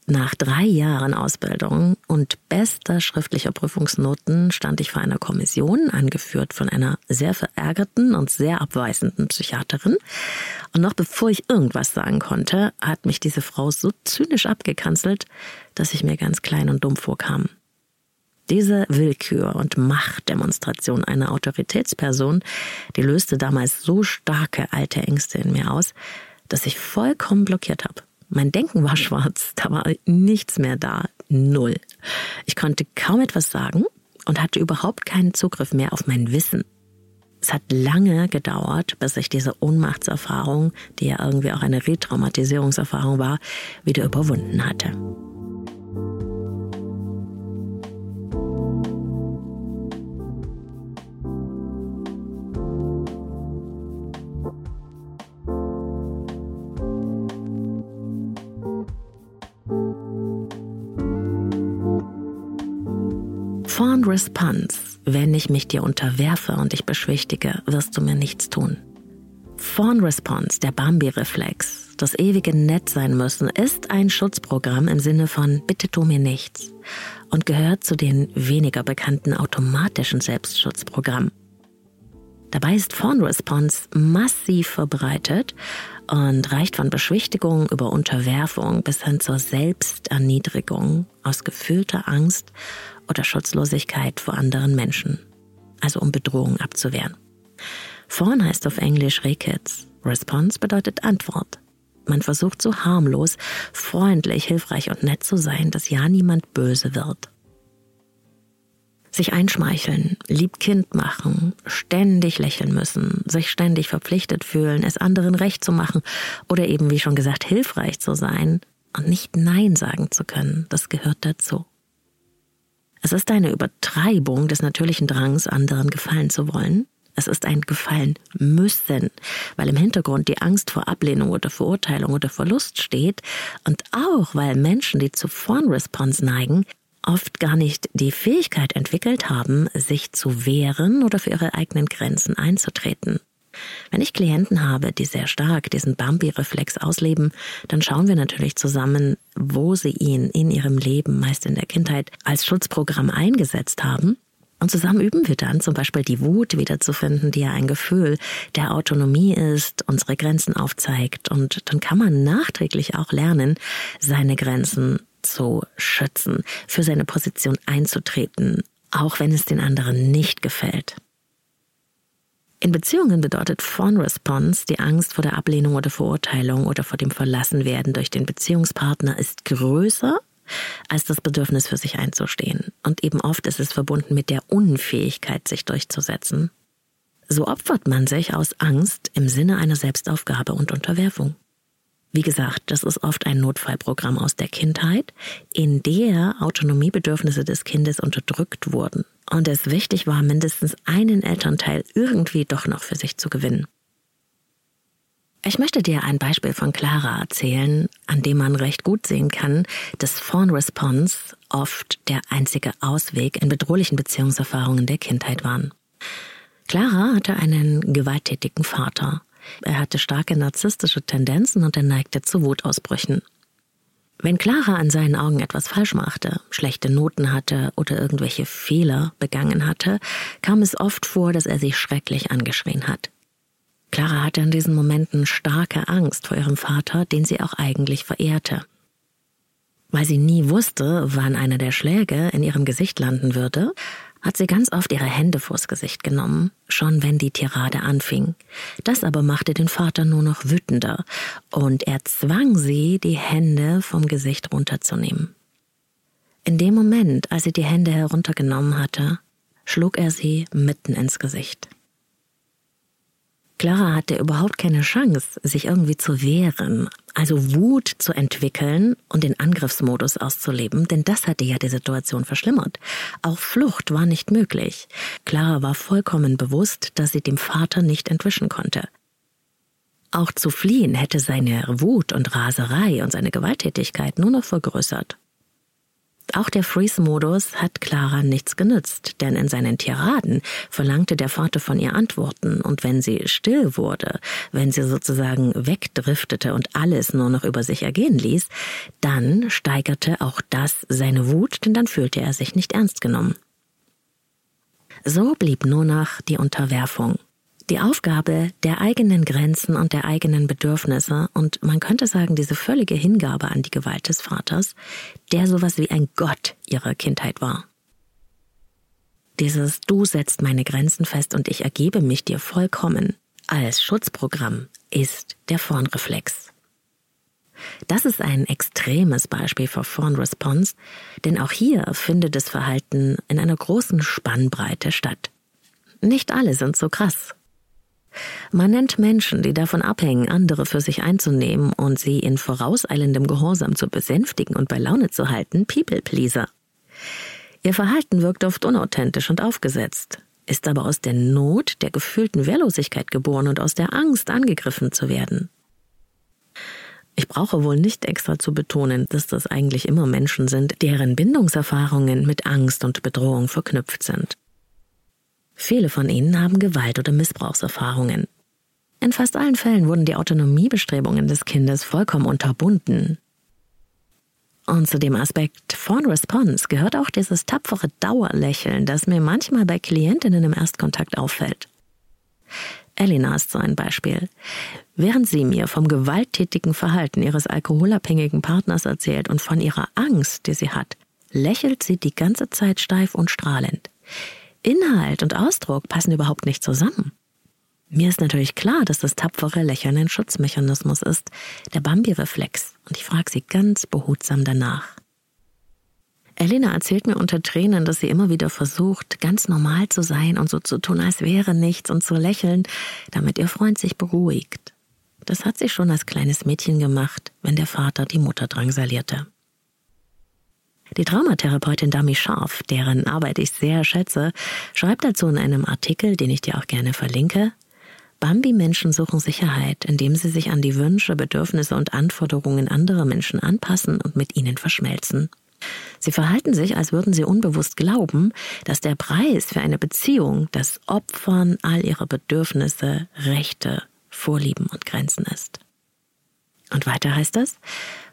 nach drei Jahren Ausbildung und bester schriftlicher Prüfungsnoten stand ich vor einer Kommission, angeführt von einer sehr verärgerten und sehr abweisenden Psychiaterin. Und noch bevor ich irgendwas sagen konnte, hat mich diese Frau so zynisch abgekanzelt, dass ich mir ganz klein und dumm vorkam. Diese Willkür und Machtdemonstration einer Autoritätsperson, die löste damals so starke alte Ängste in mir aus, dass ich vollkommen blockiert habe. Mein Denken war schwarz, da war nichts mehr da, null. Ich konnte kaum etwas sagen und hatte überhaupt keinen Zugriff mehr auf mein Wissen. Es hat lange gedauert, bis ich diese Ohnmachtserfahrung, die ja irgendwie auch eine Retraumatisierungserfahrung war, wieder überwunden hatte. Response. Wenn ich mich dir unterwerfe und dich beschwichtige, wirst du mir nichts tun. Fawn Response, der Bambi-Reflex, das ewige Nett sein müssen, ist ein Schutzprogramm im Sinne von Bitte tu mir nichts und gehört zu den weniger bekannten automatischen Selbstschutzprogrammen. Dabei ist Fawn Response massiv verbreitet und reicht von Beschwichtigung über Unterwerfung bis hin zur Selbsterniedrigung aus gefühlter Angst oder Schutzlosigkeit vor anderen Menschen, also um Bedrohung abzuwehren. Fawn heißt auf Englisch Rickets. Response bedeutet Antwort. Man versucht so harmlos, freundlich, hilfreich und nett zu sein, dass ja niemand böse wird. Sich einschmeicheln, lieb Kind machen, ständig lächeln müssen, sich ständig verpflichtet fühlen, es anderen recht zu machen oder eben, wie schon gesagt, hilfreich zu sein und nicht Nein sagen zu können, das gehört dazu. Es ist eine Übertreibung des natürlichen Drangs, anderen gefallen zu wollen. Es ist ein Gefallen müssen, weil im Hintergrund die Angst vor Ablehnung oder Verurteilung oder Verlust steht und auch weil Menschen, die zu Fawn-Response neigen, oft gar nicht die Fähigkeit entwickelt haben, sich zu wehren oder für ihre eigenen Grenzen einzutreten. Wenn ich Klienten habe, die sehr stark diesen Bambi-Reflex ausleben, dann schauen wir natürlich zusammen, wo sie ihn in ihrem Leben, meist in der Kindheit, als Schutzprogramm eingesetzt haben. Und zusammen üben wir dann zum Beispiel die Wut wiederzufinden, die ja ein Gefühl der Autonomie ist, unsere Grenzen aufzeigt. Und dann kann man nachträglich auch lernen, seine Grenzen zu schützen, für seine Position einzutreten, auch wenn es den anderen nicht gefällt. In Beziehungen bedeutet Fawn Response die Angst vor der Ablehnung oder Verurteilung oder vor dem Verlassenwerden durch den Beziehungspartner ist größer als das Bedürfnis für sich einzustehen. Und eben oft ist es verbunden mit der Unfähigkeit, sich durchzusetzen. So opfert man sich aus Angst im Sinne einer Selbstaufgabe und Unterwerfung. Wie gesagt, das ist oft ein Notfallprogramm aus der Kindheit, in der Autonomiebedürfnisse des Kindes unterdrückt wurden und es wichtig war, mindestens einen Elternteil irgendwie doch noch für sich zu gewinnen. Ich möchte dir ein Beispiel von Clara erzählen, an dem man recht gut sehen kann, dass Fawn Response oft der einzige Ausweg in bedrohlichen Beziehungserfahrungen der Kindheit waren. Clara hatte einen gewalttätigen Vater, er hatte starke narzisstische Tendenzen und er neigte zu Wutausbrüchen. Wenn Clara an seinen Augen etwas falsch machte, schlechte Noten hatte oder irgendwelche Fehler begangen hatte, kam es oft vor, dass er sich schrecklich angeschrien hat. Clara hatte in diesen Momenten starke Angst vor ihrem Vater, den sie auch eigentlich verehrte. Weil sie nie wusste, wann einer der Schläge in ihrem Gesicht landen würde, hat sie ganz oft ihre Hände vors Gesicht genommen, schon wenn die Tirade anfing. Das aber machte den Vater nur noch wütender, und er zwang sie, die Hände vom Gesicht runterzunehmen. In dem Moment, als sie die Hände heruntergenommen hatte, schlug er sie mitten ins Gesicht. Clara hatte überhaupt keine Chance, sich irgendwie zu wehren, also Wut zu entwickeln und den Angriffsmodus auszuleben, denn das hatte ja die Situation verschlimmert. Auch Flucht war nicht möglich. Clara war vollkommen bewusst, dass sie dem Vater nicht entwischen konnte. Auch zu fliehen hätte seine Wut und Raserei und seine Gewalttätigkeit nur noch vergrößert. Auch der Freeze-Modus hat Clara nichts genützt, denn in seinen Tiraden verlangte der Vater von ihr Antworten, und wenn sie still wurde, wenn sie sozusagen wegdriftete und alles nur noch über sich ergehen ließ, dann steigerte auch das seine Wut, denn dann fühlte er sich nicht ernst genommen. So blieb nur noch die Unterwerfung. Die Aufgabe der eigenen Grenzen und der eigenen Bedürfnisse und man könnte sagen, diese völlige Hingabe an die Gewalt des Vaters, der sowas wie ein Gott ihrer Kindheit war. Dieses Du setzt meine Grenzen fest und ich ergebe mich dir vollkommen als Schutzprogramm ist der Fawn-Reflex. Das ist ein extremes Beispiel für Fawn Response, denn auch hier findet das Verhalten in einer großen Spannbreite statt. Nicht alle sind so krass. Man nennt Menschen, die davon abhängen, andere für sich einzunehmen und sie in vorauseilendem Gehorsam zu besänftigen und bei Laune zu halten, People Pleaser. Ihr Verhalten wirkt oft unauthentisch und aufgesetzt, ist aber aus der Not der gefühlten Wehrlosigkeit geboren und aus der Angst angegriffen zu werden. Ich brauche wohl nicht extra zu betonen, dass das eigentlich immer Menschen sind, deren Bindungserfahrungen mit Angst und Bedrohung verknüpft sind. Viele von ihnen haben Gewalt- oder Missbrauchserfahrungen. In fast allen Fällen wurden die Autonomiebestrebungen des Kindes vollkommen unterbunden. Und zu dem Aspekt Fawn Response gehört auch dieses tapfere Dauerlächeln, das mir manchmal bei Klientinnen im Erstkontakt auffällt. Elena ist so ein Beispiel. Während sie mir vom gewalttätigen Verhalten ihres alkoholabhängigen Partners erzählt und von ihrer Angst, die sie hat, lächelt sie die ganze Zeit steif und strahlend. Inhalt und Ausdruck passen überhaupt nicht zusammen. Mir ist natürlich klar, dass das tapfere Lächeln ein Schutzmechanismus ist, der Bambi-Reflex, und ich frage sie ganz behutsam danach. Elena erzählt mir unter Tränen, dass sie immer wieder versucht, ganz normal zu sein und so zu tun, als wäre nichts und zu lächeln, damit ihr Freund sich beruhigt. Das hat sie schon als kleines Mädchen gemacht, wenn der Vater die Mutter drangsalierte. Die Traumatherapeutin Dami Scharf, deren Arbeit ich sehr schätze, schreibt dazu in einem Artikel, den ich dir auch gerne verlinke, Bambi-Menschen suchen Sicherheit, indem sie sich an die Wünsche, Bedürfnisse und Anforderungen anderer Menschen anpassen und mit ihnen verschmelzen. Sie verhalten sich, als würden sie unbewusst glauben, dass der Preis für eine Beziehung das Opfern all ihrer Bedürfnisse, Rechte, Vorlieben und Grenzen ist. Und weiter heißt es,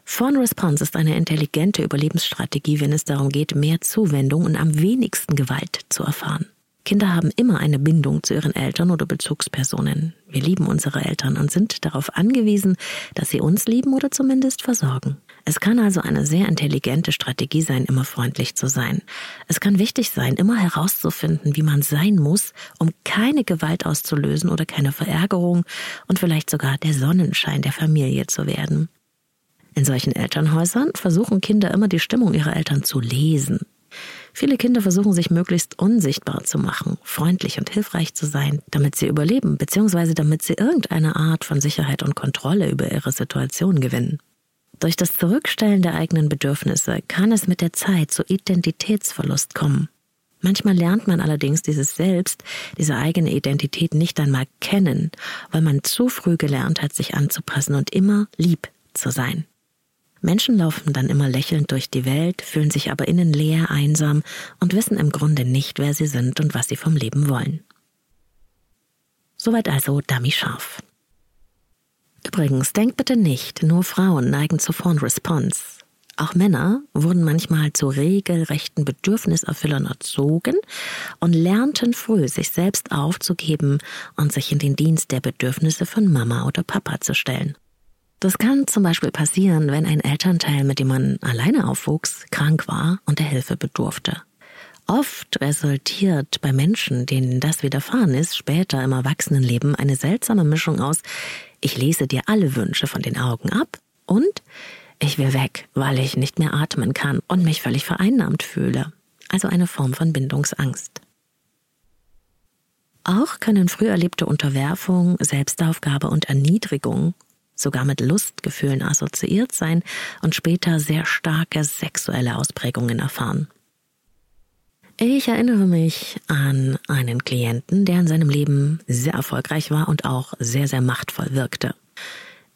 Fawn Response ist eine intelligente Überlebensstrategie, wenn es darum geht, mehr Zuwendung und am wenigsten Gewalt zu erfahren. Kinder haben immer eine Bindung zu ihren Eltern oder Bezugspersonen. Wir lieben unsere Eltern und sind darauf angewiesen, dass sie uns lieben oder zumindest versorgen. Es kann also eine sehr intelligente Strategie sein, immer freundlich zu sein. Es kann wichtig sein, immer herauszufinden, wie man sein muss, um keine Gewalt auszulösen oder keine Verärgerung und vielleicht sogar der Sonnenschein der Familie zu werden. In solchen Elternhäusern versuchen Kinder immer die Stimmung ihrer Eltern zu lesen. Viele Kinder versuchen sich möglichst unsichtbar zu machen, freundlich und hilfreich zu sein, damit sie überleben, beziehungsweise damit sie irgendeine Art von Sicherheit und Kontrolle über ihre Situation gewinnen. Durch das Zurückstellen der eigenen Bedürfnisse kann es mit der Zeit zu Identitätsverlust kommen. Manchmal lernt man allerdings dieses Selbst, diese eigene Identität nicht einmal kennen, weil man zu früh gelernt hat, sich anzupassen und immer lieb zu sein. Menschen laufen dann immer lächelnd durch die Welt, fühlen sich aber innen leer, einsam und wissen im Grunde nicht, wer sie sind und was sie vom Leben wollen. Soweit also Dummy Scharf. Übrigens, denkt bitte nicht, nur Frauen neigen zu Fawn Response. Auch Männer wurden manchmal zu regelrechten Bedürfniserfüllern erzogen und lernten früh, sich selbst aufzugeben und sich in den Dienst der Bedürfnisse von Mama oder Papa zu stellen. Das kann zum Beispiel passieren, wenn ein Elternteil, mit dem man alleine aufwuchs, krank war und der Hilfe bedurfte. Oft resultiert bei Menschen, denen das widerfahren ist, später im Erwachsenenleben eine seltsame Mischung aus ich lese dir alle Wünsche von den Augen ab und ich will weg, weil ich nicht mehr atmen kann und mich völlig vereinnahmt fühle. Also eine Form von Bindungsangst. Auch können früh erlebte Unterwerfung, Selbstaufgabe und Erniedrigung sogar mit Lustgefühlen assoziiert sein und später sehr starke sexuelle Ausprägungen erfahren. Ich erinnere mich an einen Klienten, der in seinem Leben sehr erfolgreich war und auch sehr, sehr machtvoll wirkte.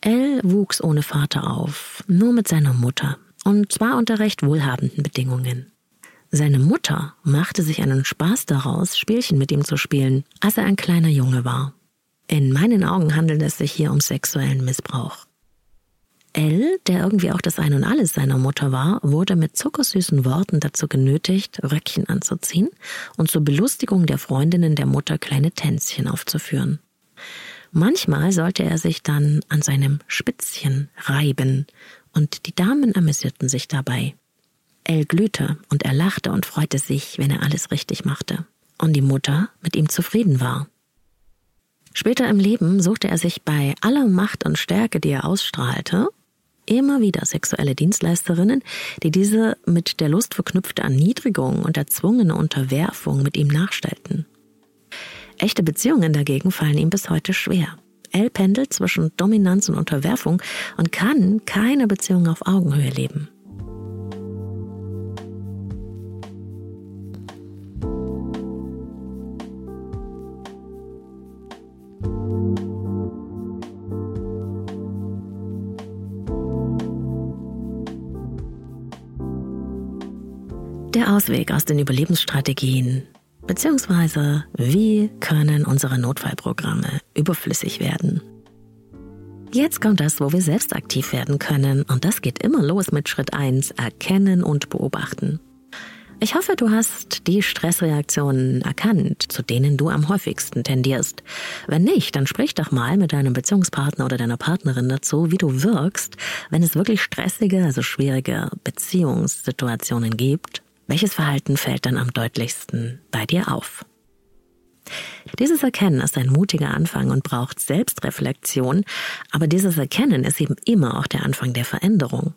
Elle wuchs ohne Vater auf, nur mit seiner Mutter, und zwar unter recht wohlhabenden Bedingungen. Seine Mutter machte sich einen Spaß daraus, Spielchen mit ihm zu spielen, als er ein kleiner Junge war. In meinen Augen handelt es sich hier um sexuellen Missbrauch. Elle, der irgendwie auch das Ein und Alles seiner Mutter war, wurde mit zuckersüßen Worten dazu genötigt, Röckchen anzuziehen und zur Belustigung der Freundinnen der Mutter kleine Tänzchen aufzuführen. Manchmal sollte er sich dann an seinem Spitzchen reiben, und die Damen amüsierten sich dabei. Elle glühte und er lachte und freute sich, wenn er alles richtig machte. Und die Mutter mit ihm zufrieden war. Später im Leben suchte er sich bei aller Macht und Stärke, die er ausstrahlte, immer wieder sexuelle Dienstleisterinnen, die diese mit der Lust verknüpfte Erniedrigung und erzwungene Unterwerfung mit ihm nachstellten. Echte Beziehungen dagegen fallen ihm bis heute schwer. Er pendelt zwischen Dominanz und Unterwerfung und kann keine Beziehung auf Augenhöhe leben. Ausweg aus den Überlebensstrategien, beziehungsweise wie können unsere Notfallprogramme überflüssig werden. Jetzt kommt das, wo wir selbst aktiv werden können, und das geht immer los mit Schritt 1, erkennen und beobachten. Ich hoffe, du hast die Stressreaktionen erkannt, zu denen du am häufigsten tendierst. Wenn nicht, dann sprich doch mal mit deinem Beziehungspartner oder deiner Partnerin dazu, wie du wirkst, wenn es wirklich stressige, also schwierige Beziehungssituationen gibt welches Verhalten fällt dann am deutlichsten bei dir auf? Dieses Erkennen ist ein mutiger Anfang und braucht Selbstreflexion, aber dieses Erkennen ist eben immer auch der Anfang der Veränderung.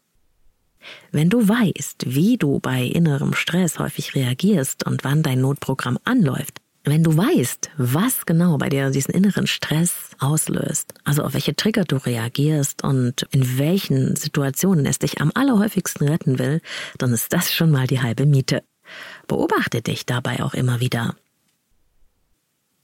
Wenn du weißt, wie du bei innerem Stress häufig reagierst und wann dein Notprogramm anläuft, wenn du weißt, was genau bei dir diesen inneren Stress auslöst, also auf welche Trigger du reagierst und in welchen Situationen es dich am allerhäufigsten retten will, dann ist das schon mal die halbe Miete. Beobachte dich dabei auch immer wieder.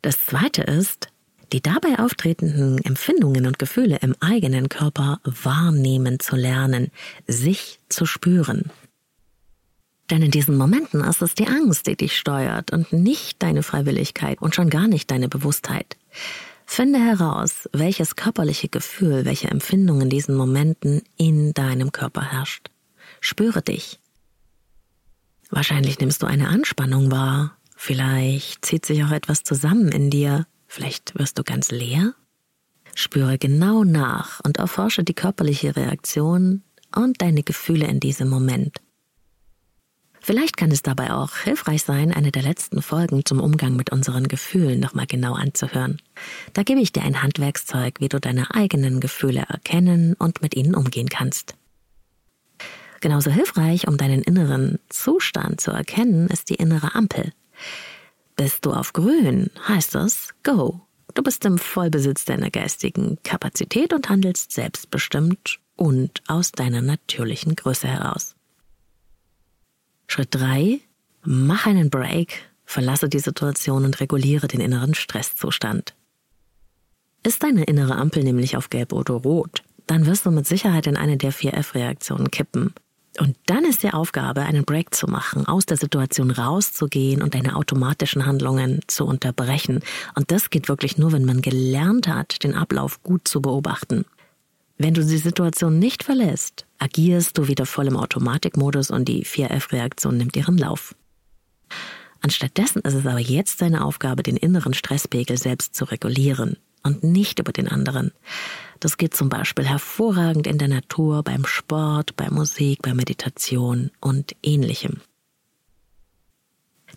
Das zweite ist, die dabei auftretenden Empfindungen und Gefühle im eigenen Körper wahrnehmen zu lernen, sich zu spüren. Denn in diesen Momenten ist es die Angst, die dich steuert und nicht deine Freiwilligkeit und schon gar nicht deine Bewusstheit. Finde heraus, welches körperliche Gefühl, welche Empfindung in diesen Momenten in deinem Körper herrscht. Spüre dich. Wahrscheinlich nimmst du eine Anspannung wahr. Vielleicht zieht sich auch etwas zusammen in dir. Vielleicht wirst du ganz leer. Spüre genau nach und erforsche die körperliche Reaktion und deine Gefühle in diesem Moment. Vielleicht kann es dabei auch hilfreich sein, eine der letzten Folgen zum Umgang mit unseren Gefühlen nochmal genau anzuhören. Da gebe ich dir ein Handwerkszeug, wie du deine eigenen Gefühle erkennen und mit ihnen umgehen kannst. Genauso hilfreich, um deinen inneren Zustand zu erkennen, ist die innere Ampel. Bist du auf grün, heißt es Go. Du bist im Vollbesitz deiner geistigen Kapazität und handelst selbstbestimmt und aus deiner natürlichen Größe heraus. Schritt drei: Mach einen Break, verlasse die Situation und reguliere den inneren Stresszustand. Ist deine innere Ampel nämlich auf Gelb oder Rot, dann wirst du mit Sicherheit in eine der vier F-Reaktionen kippen. Und dann ist die Aufgabe, einen Break zu machen, aus der Situation rauszugehen und deine automatischen Handlungen zu unterbrechen. Und das geht wirklich nur, wenn man gelernt hat, den Ablauf gut zu beobachten. Wenn du die Situation nicht verlässt, agierst du wieder voll im Automatikmodus und die 4F-Reaktion nimmt ihren Lauf. Anstattdessen ist es aber jetzt deine Aufgabe, den inneren Stresspegel selbst zu regulieren und nicht über den anderen. Das geht zum Beispiel hervorragend in der Natur, beim Sport, bei Musik, bei Meditation und ähnlichem.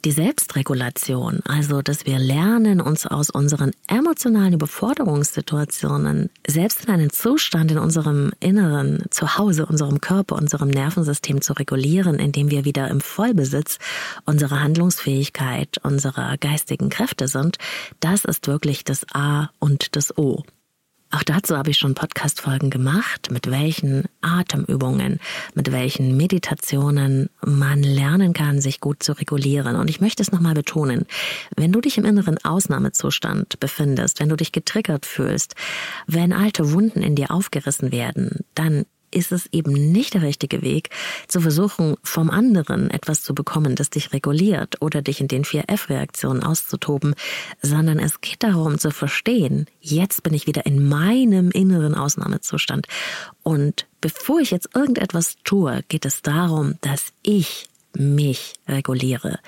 Die Selbstregulation, also dass wir lernen, uns aus unseren emotionalen Überforderungssituationen selbst in einen Zustand in unserem Inneren, Zuhause, unserem Körper, unserem Nervensystem zu regulieren, indem wir wieder im Vollbesitz unserer Handlungsfähigkeit, unserer geistigen Kräfte sind, das ist wirklich das A und das O. Auch dazu habe ich schon Podcast-Folgen gemacht, mit welchen Atemübungen, mit welchen Meditationen man lernen kann, sich gut zu regulieren. Und ich möchte es nochmal betonen. Wenn du dich im inneren Ausnahmezustand befindest, wenn du dich getriggert fühlst, wenn alte Wunden in dir aufgerissen werden, dann ist es eben nicht der richtige Weg, zu versuchen, vom anderen etwas zu bekommen, das dich reguliert oder dich in den 4F-Reaktionen auszutoben, sondern es geht darum zu verstehen, jetzt bin ich wieder in meinem inneren Ausnahmezustand. Und bevor ich jetzt irgendetwas tue, geht es darum, dass ich mich reguliere,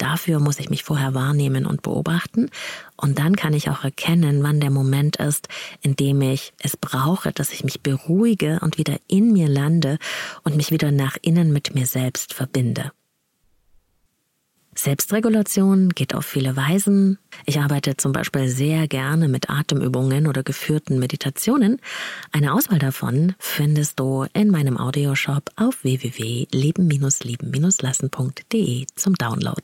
Dafür muss ich mich vorher wahrnehmen und beobachten. Und dann kann ich auch erkennen, wann der Moment ist, in dem ich es brauche, dass ich mich beruhige und wieder in mir lande und mich wieder nach innen mit mir selbst verbinde. Selbstregulation geht auf viele Weisen. Ich arbeite zum Beispiel sehr gerne mit Atemübungen oder geführten Meditationen. Eine Auswahl davon findest du in meinem Audioshop auf www.leben-lieben-lassen.de zum Download.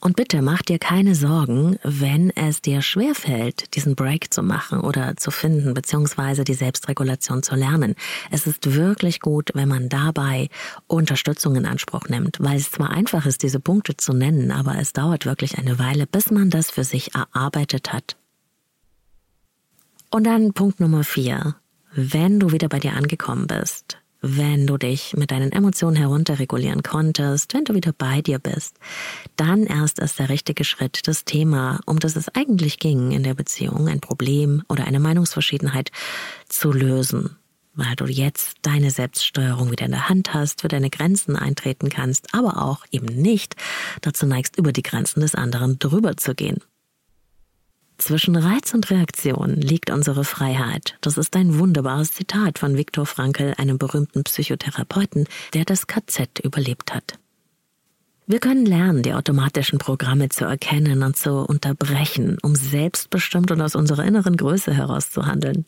Und bitte mach dir keine Sorgen, wenn es dir schwerfällt, diesen Break zu machen oder zu finden, beziehungsweise die Selbstregulation zu lernen. Es ist wirklich gut, wenn man dabei Unterstützung in Anspruch nimmt, weil es zwar einfach ist, diese Punkte zu nennen, aber es dauert wirklich eine Weile, bis man das für sich erarbeitet hat. Und dann Punkt Nummer vier. Wenn du wieder bei dir angekommen bist, wenn du dich mit deinen Emotionen herunterregulieren konntest, wenn du wieder bei dir bist, dann erst ist der richtige Schritt, das Thema, um das es eigentlich ging in der Beziehung, ein Problem oder eine Meinungsverschiedenheit zu lösen, weil du jetzt deine Selbststeuerung wieder in der Hand hast, für deine Grenzen eintreten kannst, aber auch eben nicht dazu neigst, über die Grenzen des anderen drüber zu gehen. Zwischen Reiz und Reaktion liegt unsere Freiheit. Das ist ein wunderbares Zitat von Viktor Frankl, einem berühmten Psychotherapeuten, der das KZ überlebt hat. Wir können lernen, die automatischen Programme zu erkennen und zu unterbrechen, um selbstbestimmt und aus unserer inneren Größe heraus zu handeln.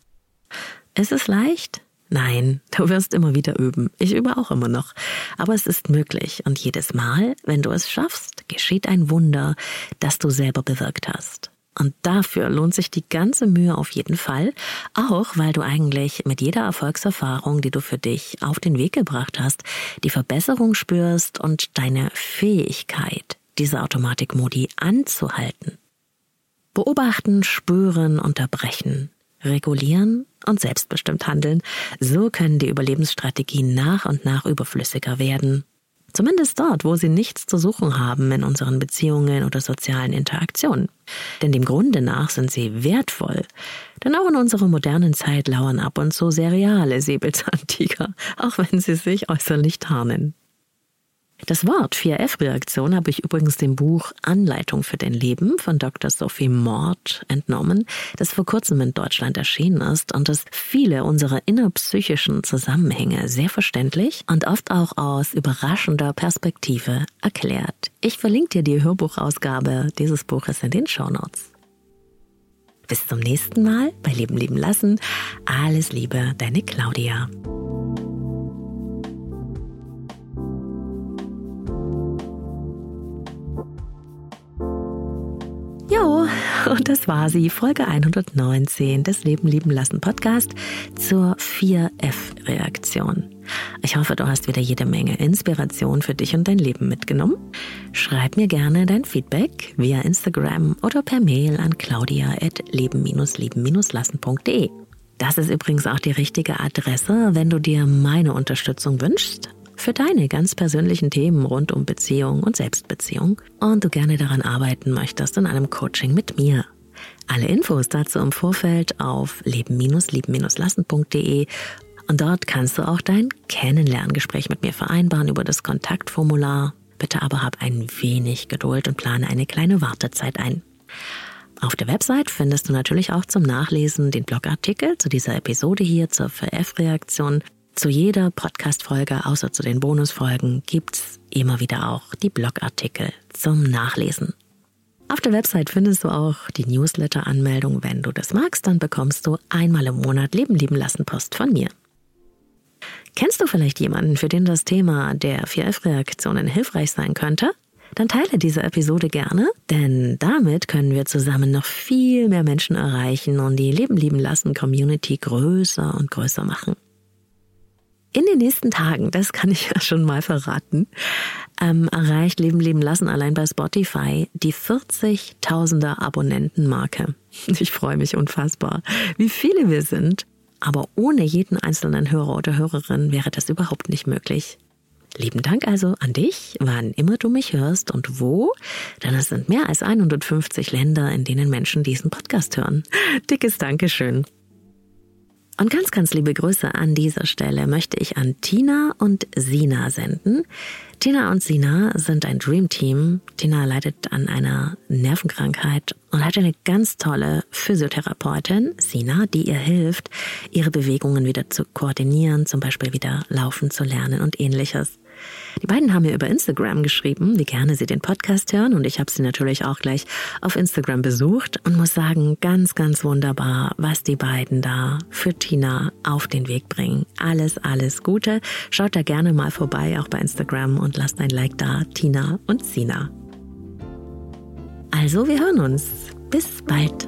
Ist es leicht? Nein, du wirst immer wieder üben. Ich übe auch immer noch. Aber es ist möglich. Und jedes Mal, wenn du es schaffst, geschieht ein Wunder, das du selber bewirkt hast. Und dafür lohnt sich die ganze Mühe auf jeden Fall, auch weil du eigentlich mit jeder Erfolgserfahrung, die du für dich auf den Weg gebracht hast, die Verbesserung spürst und deine Fähigkeit, diese Automatikmodi anzuhalten. Beobachten, spüren, unterbrechen, regulieren und selbstbestimmt handeln, so können die Überlebensstrategien nach und nach überflüssiger werden Zumindest dort, wo sie nichts zu suchen haben in unseren Beziehungen oder sozialen Interaktionen. Denn dem Grunde nach sind sie wertvoll. Denn auch in unserer modernen Zeit lauern ab und zu sehr reale Säbelzahntiger, auch wenn sie sich äußerlich tarnen. Das Wort 4F-Reaktion habe ich übrigens dem Buch Anleitung für dein Leben von Dr. Sophie Mord entnommen, das vor kurzem in Deutschland erschienen ist und das viele unserer innerpsychischen Zusammenhänge sehr verständlich und oft auch aus überraschender Perspektive erklärt. Ich verlinke dir die Hörbuchausgabe dieses Buches in den Shownotes. Bis zum nächsten Mal bei Leben leben lassen. Alles Liebe, deine Claudia. Das war sie, Folge 119 des Leben lieben lassen Podcast zur 4F-Reaktion. Ich hoffe, du hast wieder jede Menge Inspiration für dich und dein Leben mitgenommen. Schreib mir gerne dein Feedback via Instagram oder per Mail an claudia.leben-leben-lassen.de. Das ist übrigens auch die richtige Adresse, wenn du dir meine Unterstützung wünschst für deine ganz persönlichen Themen rund um Beziehung und Selbstbeziehung und du gerne daran arbeiten möchtest in einem Coaching mit mir. Alle Infos dazu im Vorfeld auf leben-lieben-lassen.de und dort kannst du auch dein Kennenlerngespräch mit mir vereinbaren über das Kontaktformular. Bitte aber hab ein wenig Geduld und plane eine kleine Wartezeit ein. Auf der Website findest du natürlich auch zum Nachlesen den Blogartikel zu dieser Episode hier zur VF-Reaktion zu jeder Podcast-Folge, außer zu den Bonusfolgen, gibt's immer wieder auch die Blogartikel zum Nachlesen. Auf der Website findest du auch die Newsletter-Anmeldung. Wenn du das magst, dann bekommst du einmal im Monat Leben lieben lassen Post von mir. Kennst du vielleicht jemanden, für den das Thema der 4F-Reaktionen hilfreich sein könnte? dann teile diese Episode gerne, denn damit können wir zusammen noch viel mehr Menschen erreichen und die Leben lieben lassen Community größer und größer machen. In den nächsten Tagen, das kann ich ja schon mal verraten, ähm, erreicht Leben leben lassen allein bei Spotify die 40.000er Abonnentenmarke. Ich freue mich unfassbar, wie viele wir sind. Aber ohne jeden einzelnen Hörer oder Hörerin wäre das überhaupt nicht möglich. Lieben Dank also an dich, wann immer du mich hörst und wo, denn es sind mehr als 150 Länder, in denen Menschen diesen Podcast hören. Dickes Dankeschön. Und ganz, ganz liebe Grüße an dieser Stelle möchte ich an Tina und Sina senden. Tina und Sina sind ein Dream Team. Tina leidet an einer Nervenkrankheit und hat eine ganz tolle Physiotherapeutin, Sina, die ihr hilft, ihre Bewegungen wieder zu koordinieren, zum Beispiel wieder laufen zu lernen und ähnliches. Die beiden haben mir über Instagram geschrieben, wie gerne sie den Podcast hören und ich habe sie natürlich auch gleich auf Instagram besucht und muss sagen, ganz, ganz wunderbar, was die beiden da für Tina auf den Weg bringen. Alles, alles Gute. Schaut da gerne mal vorbei, auch bei Instagram und lasst ein Like da, Tina und Sina. Also, wir hören uns. Bis bald.